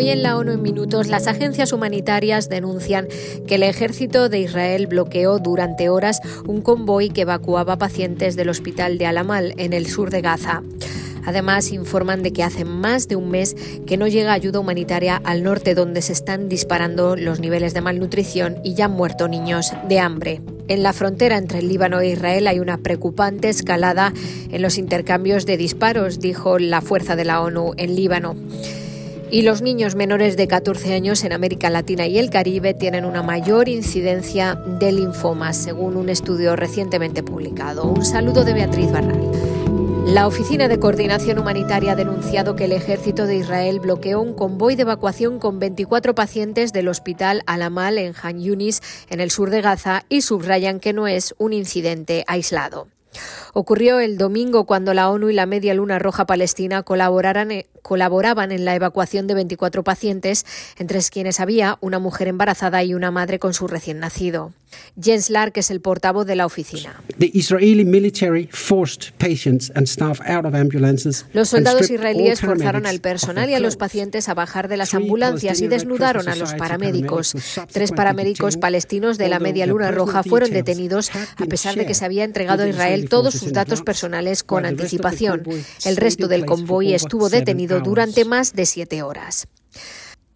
Hoy en la ONU en minutos las agencias humanitarias denuncian que el ejército de Israel bloqueó durante horas un convoy que evacuaba pacientes del hospital de Alamal en el sur de Gaza. Además, informan de que hace más de un mes que no llega ayuda humanitaria al norte donde se están disparando los niveles de malnutrición y ya han muerto niños de hambre. En la frontera entre el Líbano e Israel hay una preocupante escalada en los intercambios de disparos, dijo la fuerza de la ONU en Líbano. Y los niños menores de 14 años en América Latina y el Caribe tienen una mayor incidencia de linfomas, según un estudio recientemente publicado. Un saludo de Beatriz Barral. La Oficina de Coordinación Humanitaria ha denunciado que el ejército de Israel bloqueó un convoy de evacuación con 24 pacientes del hospital Alamal en Han Yunis, en el sur de Gaza, y subrayan que no es un incidente aislado. Ocurrió el domingo cuando la ONU y la Media Luna Roja Palestina eh, colaboraban en la evacuación de 24 pacientes, entre quienes había una mujer embarazada y una madre con su recién nacido. Jens Lark es el portavoz de la oficina. Los soldados israelíes forzaron al personal y a los pacientes a bajar de las ambulancias y desnudaron a los paramédicos. Tres paramédicos palestinos de la Media Luna Roja fueron detenidos a pesar de que se había entregado a Israel todos sus datos personales con anticipación. El resto del convoy estuvo detenido durante más de siete horas.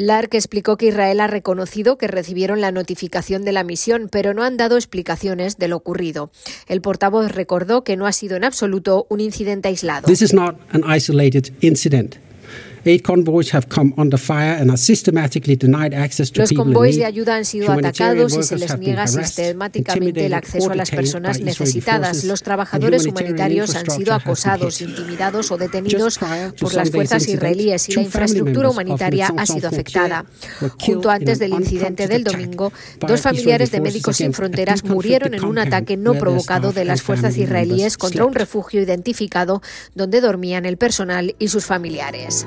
Lark explicó que Israel ha reconocido que recibieron la notificación de la misión, pero no han dado explicaciones de lo ocurrido. El portavoz recordó que no ha sido en absoluto un incidente aislado. Los convoys de ayuda han sido atacados y se les niega sistemáticamente el acceso a las personas necesitadas. Los trabajadores humanitarios han sido acosados, intimidados o detenidos por las fuerzas israelíes y la infraestructura humanitaria ha sido afectada. Junto antes del incidente del domingo, dos familiares de Médicos Sin Fronteras murieron en un ataque no provocado de las fuerzas israelíes contra un refugio identificado donde dormían el personal y sus familiares.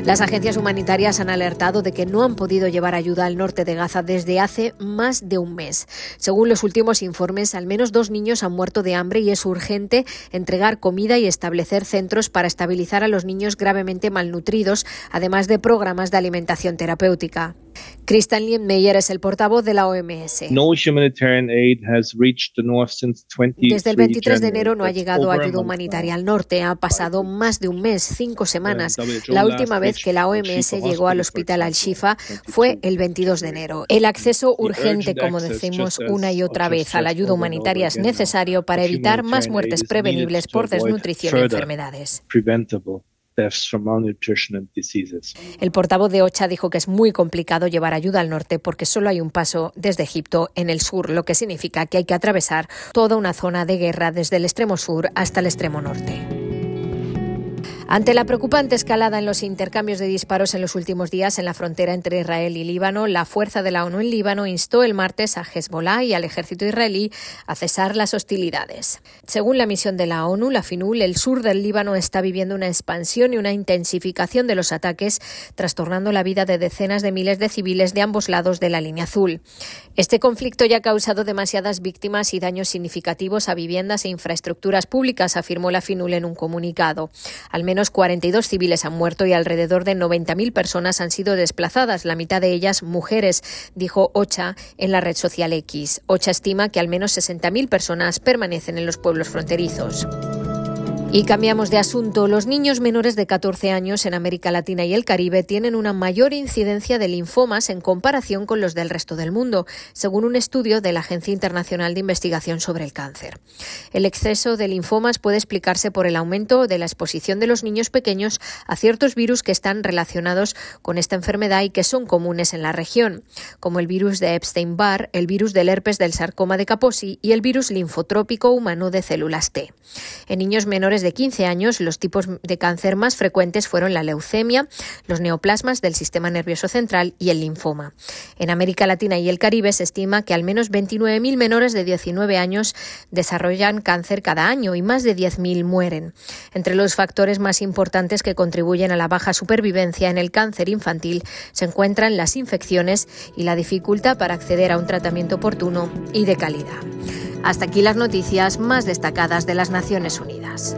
Las agencias humanitarias han alertado de que no han podido llevar ayuda al norte de Gaza desde hace más de un mes. Según los últimos informes, al menos dos niños han muerto de hambre y es urgente entregar comida y establecer centros para estabilizar a los niños gravemente malnutridos, además de programas de alimentación terapéutica. Christian Meyer es el portavoz de la OMS. Desde el 23 de enero no ha llegado ayuda humanitaria al norte. Ha pasado más de un mes, cinco semanas. La última vez que la OMS llegó al hospital Al-Shifa fue el 22 de enero. El acceso urgente, como decimos una y otra vez, a la ayuda humanitaria es necesario para evitar más muertes prevenibles por desnutrición y enfermedades. El portavoz de OCHA dijo que es muy complicado llevar ayuda al norte porque solo hay un paso desde Egipto en el sur, lo que significa que hay que atravesar toda una zona de guerra desde el extremo sur hasta el extremo norte. Ante la preocupante escalada en los intercambios de disparos en los últimos días en la frontera entre Israel y Líbano, la fuerza de la ONU en Líbano instó el martes a Hezbollah y al ejército israelí a cesar las hostilidades. Según la misión de la ONU, la FINUL, el sur del Líbano está viviendo una expansión y una intensificación de los ataques, trastornando la vida de decenas de miles de civiles de ambos lados de la línea azul. Este conflicto ya ha causado demasiadas víctimas y daños significativos a viviendas e infraestructuras públicas, afirmó la FINUL en un comunicado. Al menos 42 civiles han muerto y alrededor de 90.000 personas han sido desplazadas, la mitad de ellas mujeres, dijo Ocha en la red social X. Ocha estima que al menos 60.000 personas permanecen en los pueblos fronterizos. Y cambiamos de asunto. Los niños menores de 14 años en América Latina y el Caribe tienen una mayor incidencia de linfomas en comparación con los del resto del mundo, según un estudio de la Agencia Internacional de Investigación sobre el Cáncer. El exceso de linfomas puede explicarse por el aumento de la exposición de los niños pequeños a ciertos virus que están relacionados con esta enfermedad y que son comunes en la región, como el virus de Epstein-Barr, el virus del herpes del sarcoma de Kaposi y el virus linfotrópico humano de células T. En niños menores de 15 años, los tipos de cáncer más frecuentes fueron la leucemia, los neoplasmas del sistema nervioso central y el linfoma. En América Latina y el Caribe se estima que al menos 29.000 menores de 19 años desarrollan cáncer cada año y más de 10.000 mueren. Entre los factores más importantes que contribuyen a la baja supervivencia en el cáncer infantil se encuentran las infecciones y la dificultad para acceder a un tratamiento oportuno y de calidad. Hasta aquí las noticias más destacadas de las Naciones Unidas.